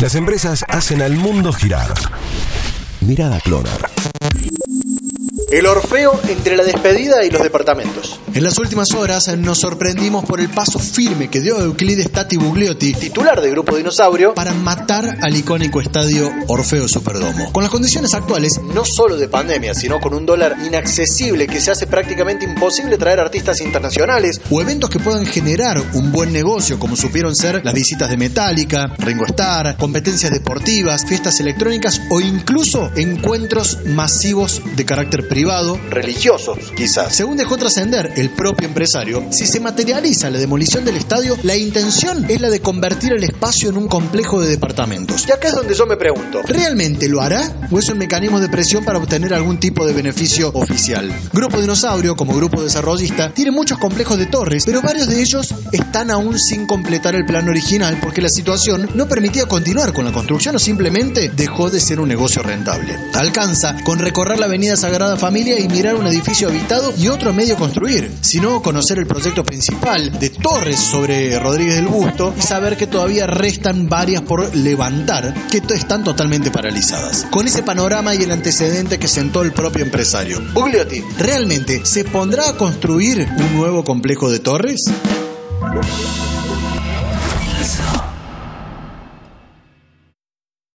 Las empresas hacen al mundo girar. Mirada Clonar. El Orfeo entre la despedida y los departamentos. En las últimas horas nos sorprendimos por el paso firme que dio Euclides Tati Bugliotti, titular del Grupo Dinosaurio, para matar al icónico estadio Orfeo Superdomo. Con las condiciones actuales, no solo de pandemia, sino con un dólar inaccesible que se hace prácticamente imposible traer artistas internacionales o eventos que puedan generar un buen negocio, como supieron ser las visitas de Metallica, Ringo Starr, competencias deportivas, fiestas electrónicas o incluso encuentros masivos de carácter privado, religiosos, quizás. Según dejó trascender el propio empresario, si se materializa la demolición del estadio, la intención es la de convertir el espacio en un complejo de departamentos. Y acá es donde yo me pregunto, ¿realmente lo hará o es un mecanismo de presión para obtener algún tipo de beneficio oficial? Grupo Dinosaurio, como grupo desarrollista, tiene muchos complejos de torres, pero varios de ellos están aún sin completar el plan original porque la situación no permitía continuar con la construcción o simplemente dejó de ser un negocio rentable. Alcanza con recorrer la avenida Sagrada Familia y mirar un edificio habitado y otro medio construir sino conocer el proyecto principal de Torres sobre Rodríguez del Busto y saber que todavía restan varias por levantar que están totalmente paralizadas. Con ese panorama y el antecedente que sentó el propio empresario. Bugliotti, ¿realmente se pondrá a construir un nuevo complejo de torres?